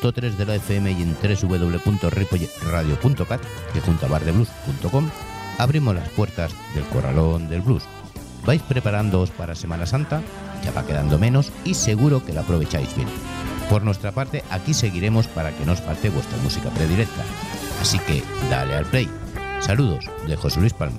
100.3 de la FM y en www.ripoyradio.cat, que junto a bardeblues.com, abrimos las puertas del corralón del blues. Vais preparándoos para Semana Santa, ya va quedando menos y seguro que la aprovecháis bien. Por nuestra parte, aquí seguiremos para que no os falte vuestra música predilecta. Así que dale al play. Saludos de José Luis Palma.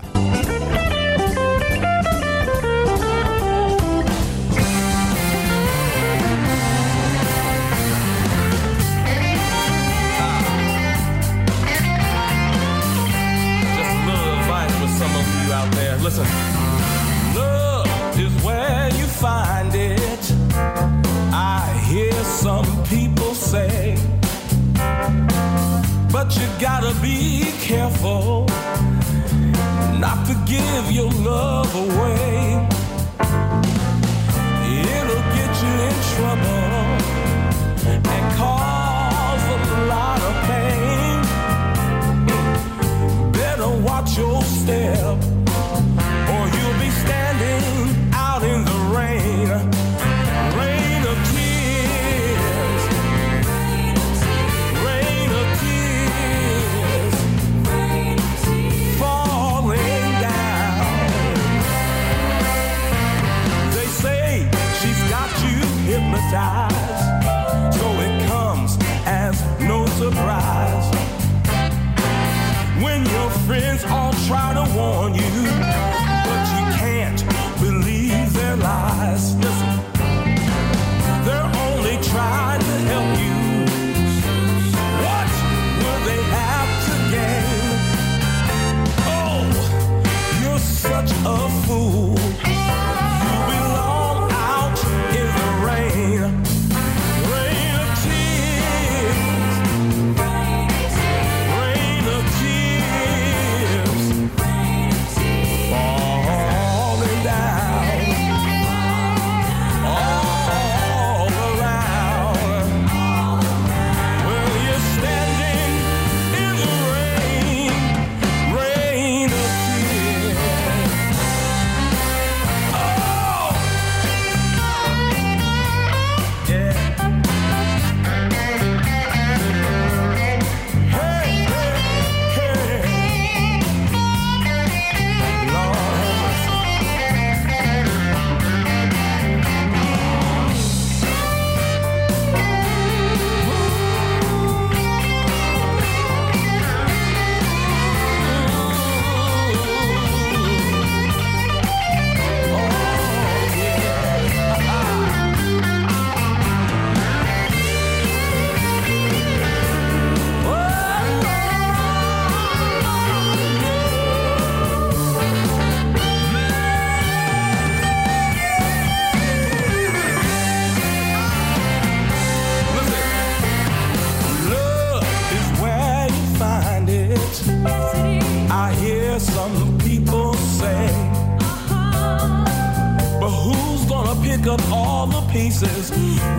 pieces.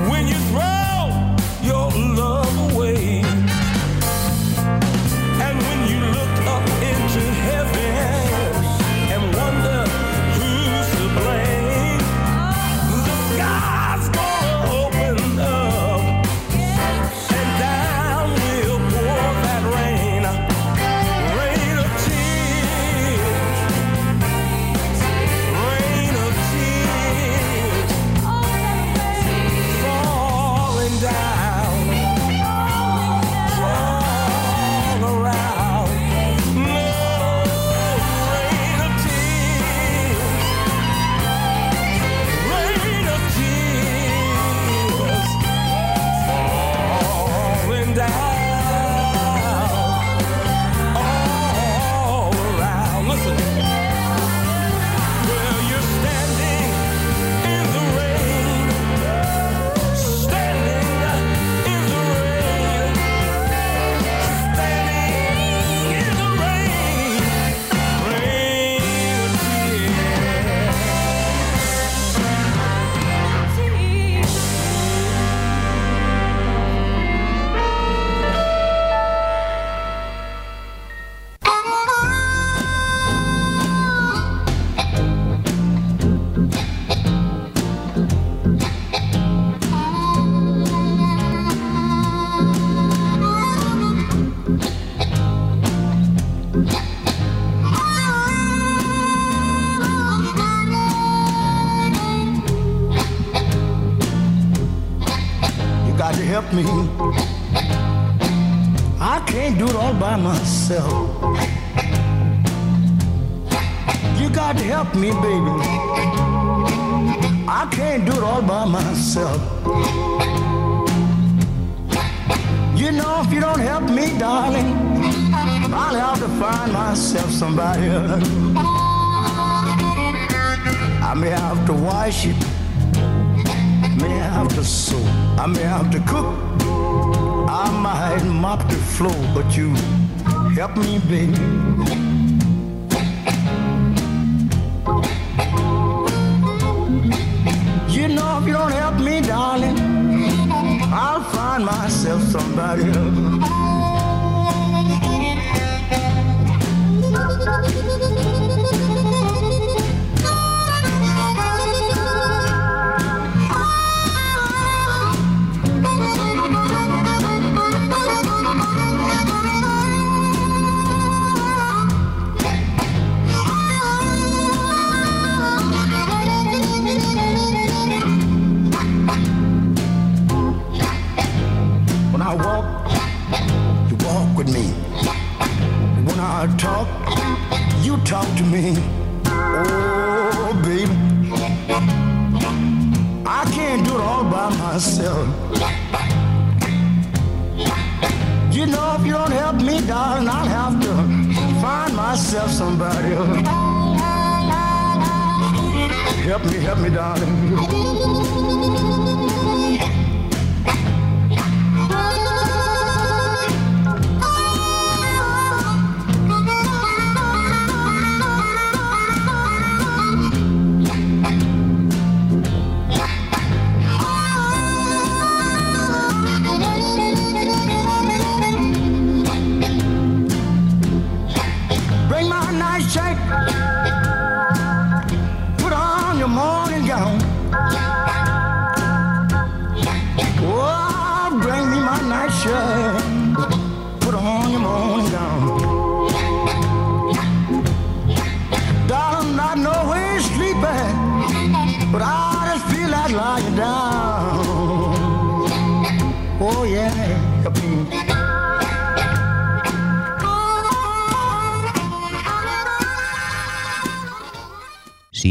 When you throw me. I can't do it all by myself. You got to help me, baby. I can't do it all by myself. You know, if you don't help me, darling, I'll have to find myself somebody else. I may have to wash it, have to I may have to cook, I might mop the floor, but you help me, baby. You know, if you don't help me, darling, I'll find myself somebody else. Talk to me. Oh, baby. I can't do it all by myself. You know, if you don't help me, darling, I'll have to find myself somebody. Help me, help me, darling.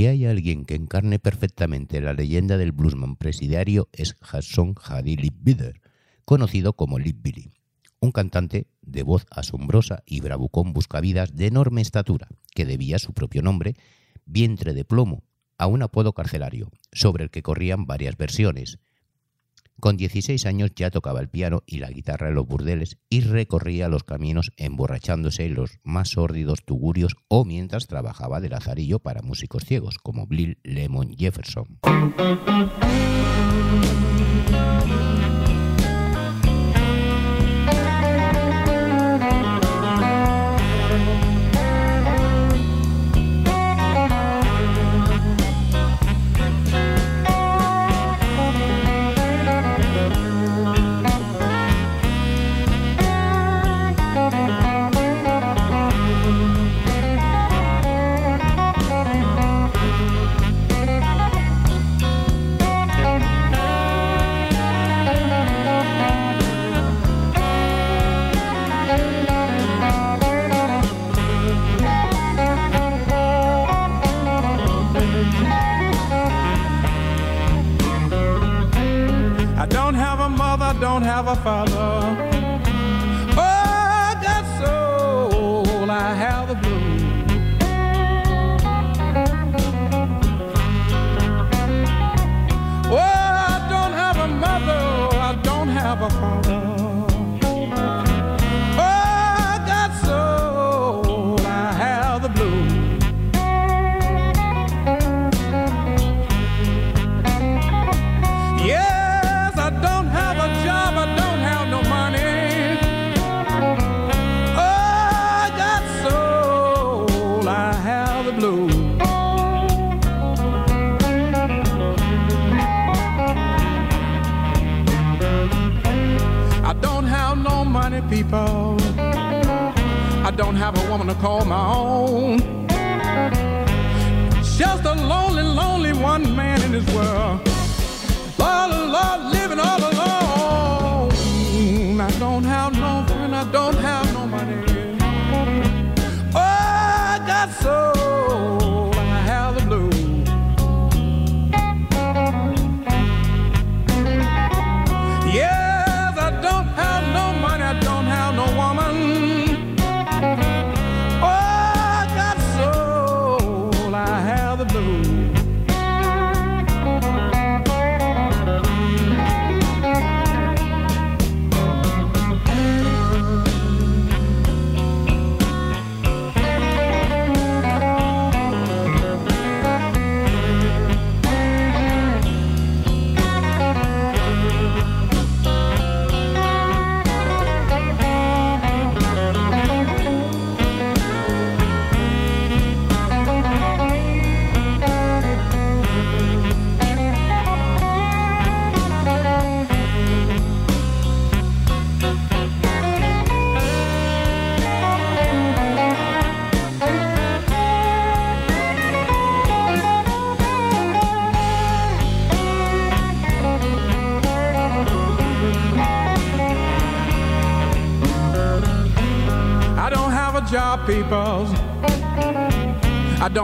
Hay alguien que encarne perfectamente la leyenda del bluesman presidiario es Hudson Haddy Leadbeater, conocido como Lead Billy, un cantante de voz asombrosa y bravucón buscavidas de enorme estatura, que debía su propio nombre, vientre de plomo, a un apodo carcelario, sobre el que corrían varias versiones. Con 16 años ya tocaba el piano y la guitarra en los burdeles y recorría los caminos emborrachándose en los más sórdidos tugurios o mientras trabajaba de lazarillo para músicos ciegos como Bill Lemon Jefferson.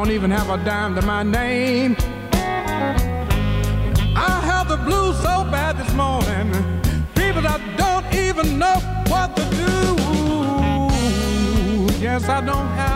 don't even have a dime to my name. I have the blues so bad this morning, people, that don't even know what to do. Yes, I don't have.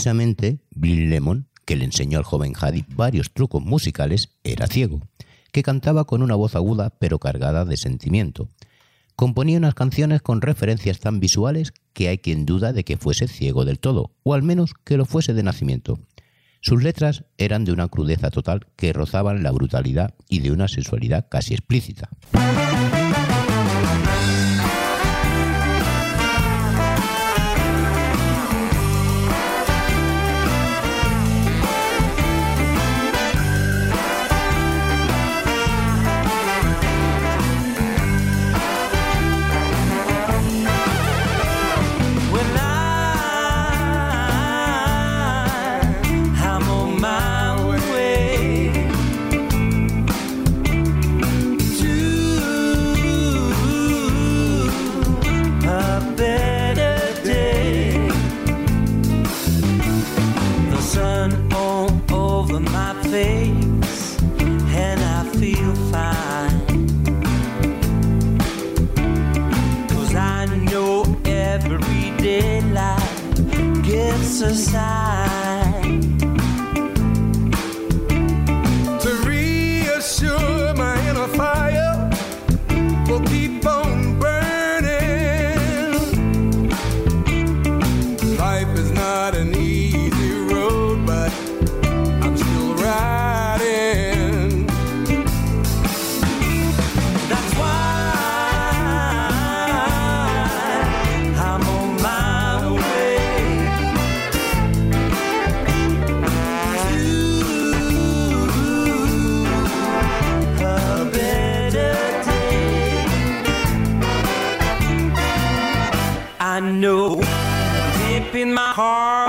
Precisamente, Bill Lemon, que le enseñó al joven Hadi varios trucos musicales, era ciego, que cantaba con una voz aguda pero cargada de sentimiento. Componía unas canciones con referencias tan visuales que hay quien duda de que fuese ciego del todo, o al menos que lo fuese de nacimiento. Sus letras eran de una crudeza total que rozaban la brutalidad y de una sensualidad casi explícita. society. car.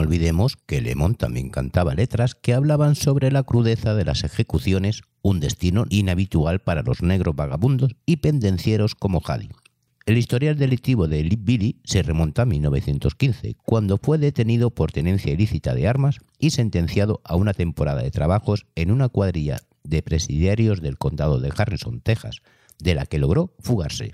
olvidemos que Lemon también cantaba letras que hablaban sobre la crudeza de las ejecuciones, un destino inhabitual para los negros vagabundos y pendencieros como Hadi. El historial delictivo de Lip Billy se remonta a 1915, cuando fue detenido por tenencia ilícita de armas y sentenciado a una temporada de trabajos en una cuadrilla de presidiarios del condado de Harrison, Texas, de la que logró fugarse.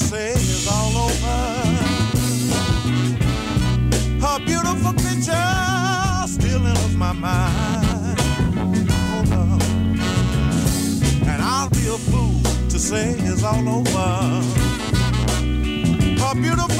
Say it's all over. Her beautiful picture still enters my mind. Oh, Lord. And I'll be a fool to say it's all over. Her beautiful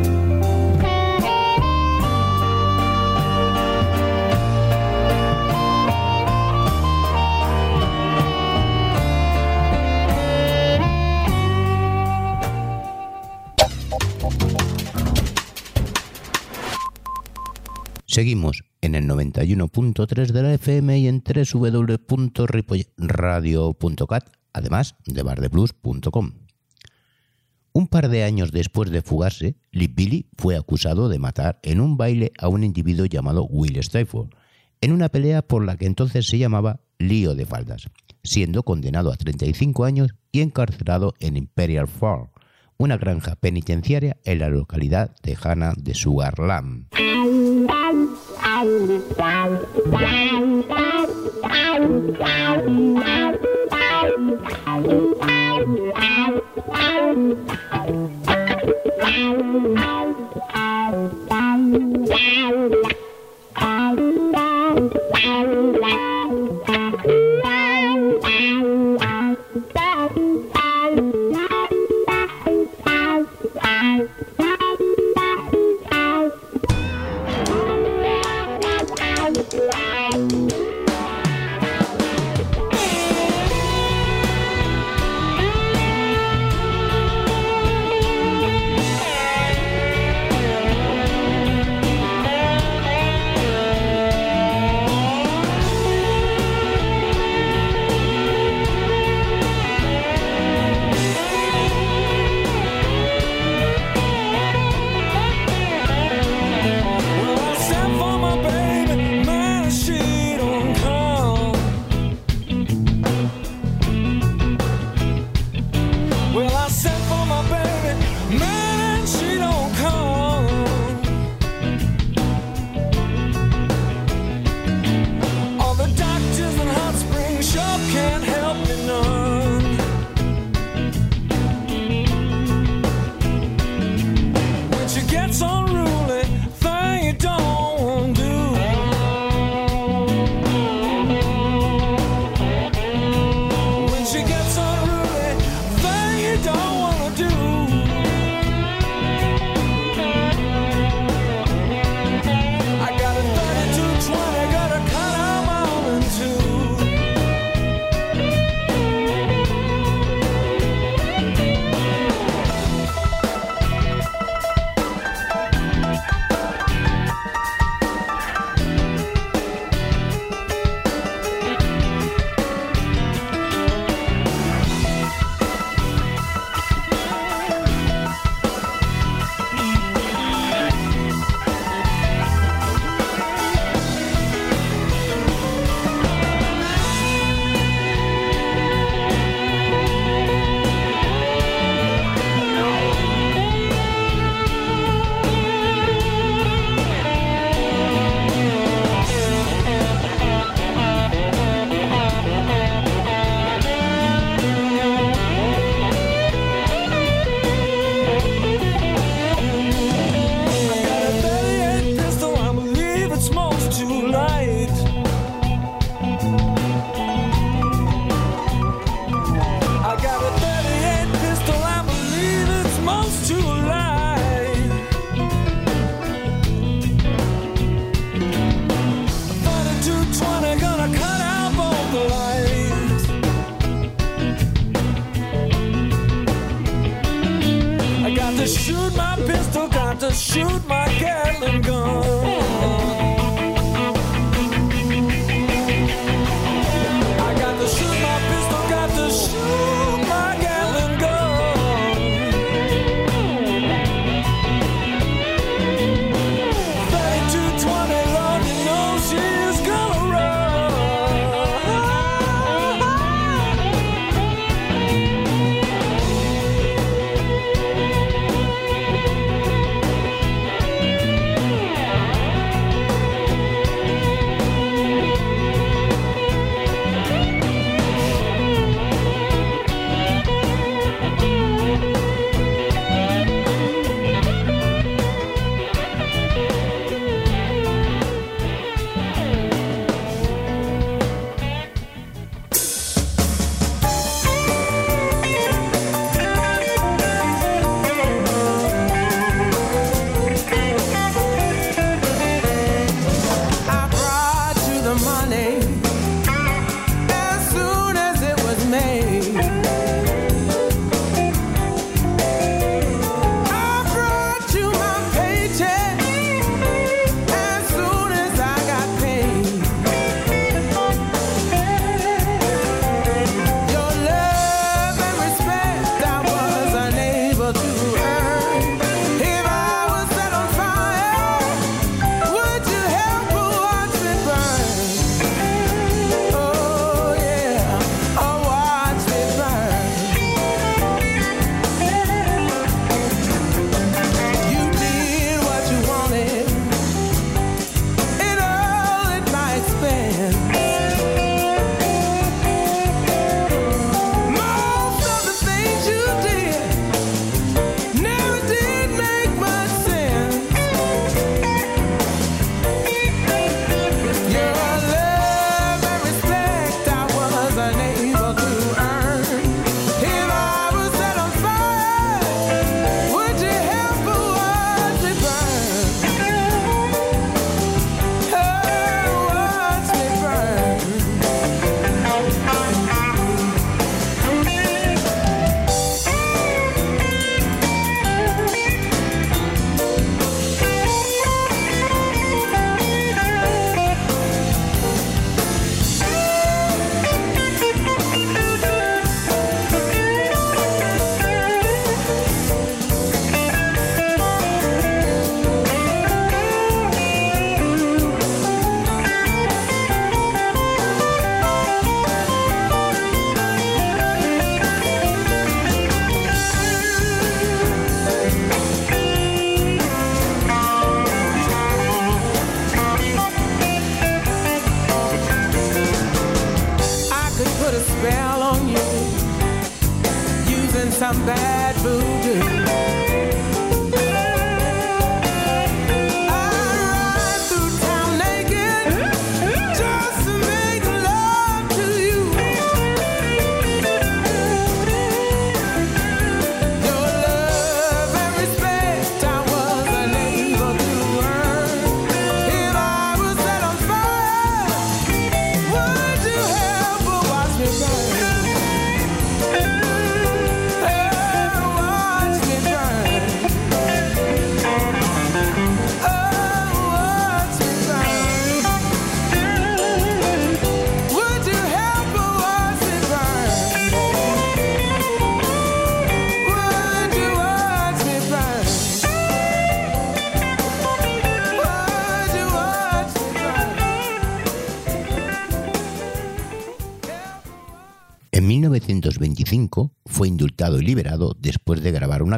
Seguimos en el 91.3 de la FM y en www.ripoyradio.cat, además de bardeblues.com. Un par de años después de fugarse, Lip Billy fue acusado de matar en un baile a un individuo llamado Will Stafford, en una pelea por la que entonces se llamaba lío de faldas, siendo condenado a 35 años y encarcelado en Imperial Farm, una granja penitenciaria en la localidad tejana de Sugarland. Bye.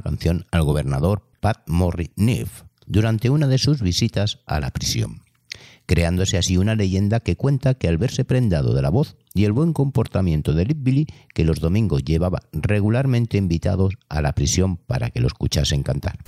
canción al gobernador Pat Morriniff durante una de sus visitas a la prisión, creándose así una leyenda que cuenta que al verse prendado de la voz y el buen comportamiento de Billy, que los domingos llevaba regularmente invitados a la prisión para que lo escuchasen cantar.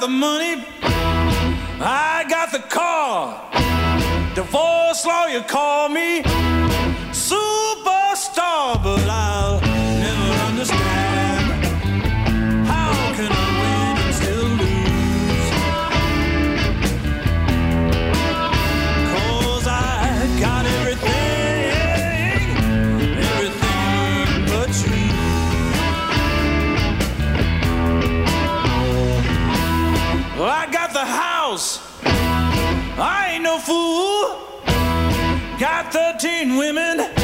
the money, I got the car. Divorce lawyer called me. 13 women.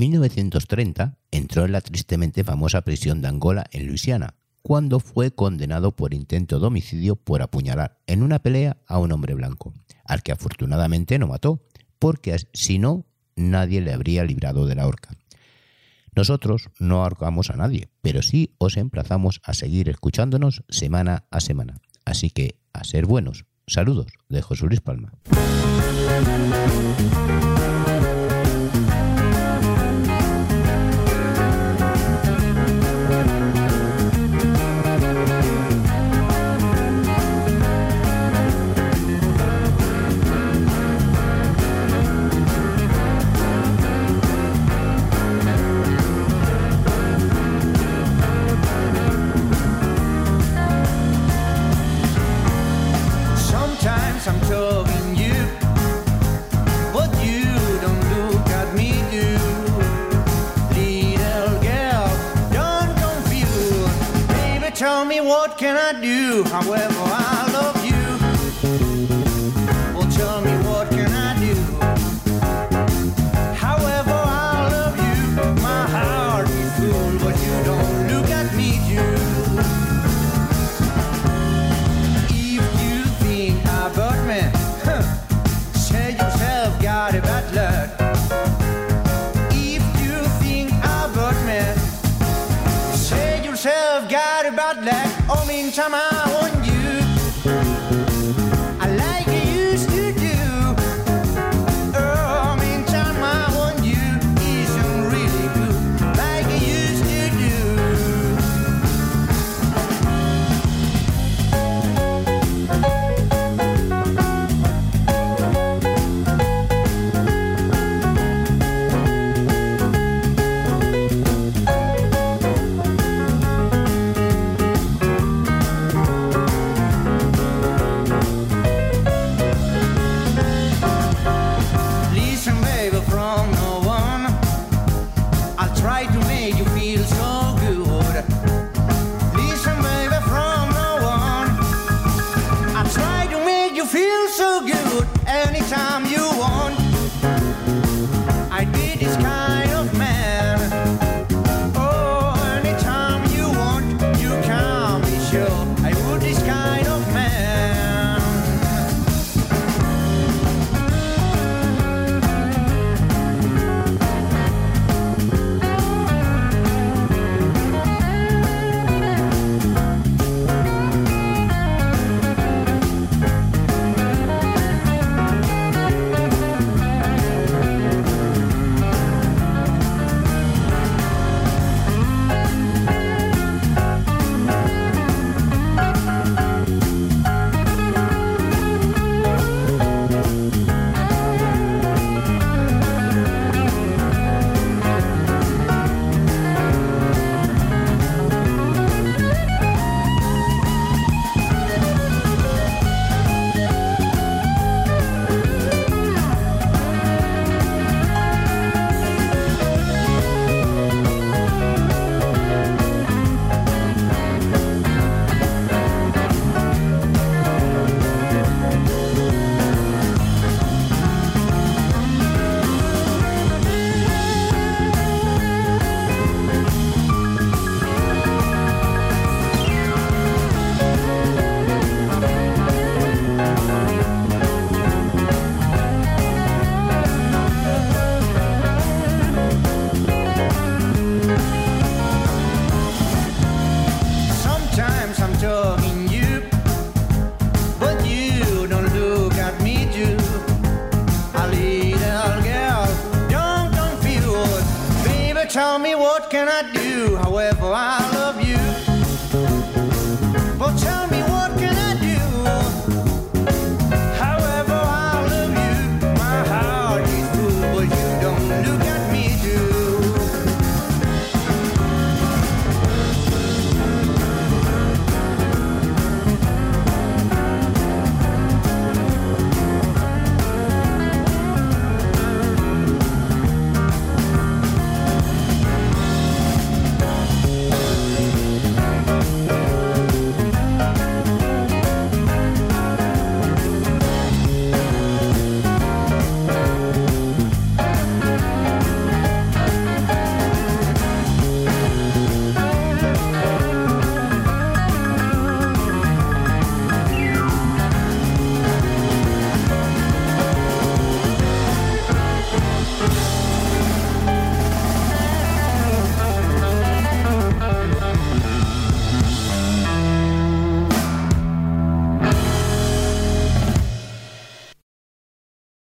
1930 entró en la tristemente famosa prisión de Angola en Luisiana, cuando fue condenado por intento de homicidio por apuñalar en una pelea a un hombre blanco, al que afortunadamente no mató, porque si no, nadie le habría librado de la horca. Nosotros no ahorcamos a nadie, pero sí os emplazamos a seguir escuchándonos semana a semana. Así que, a ser buenos. Saludos de José Luis Palma. Can I do? However,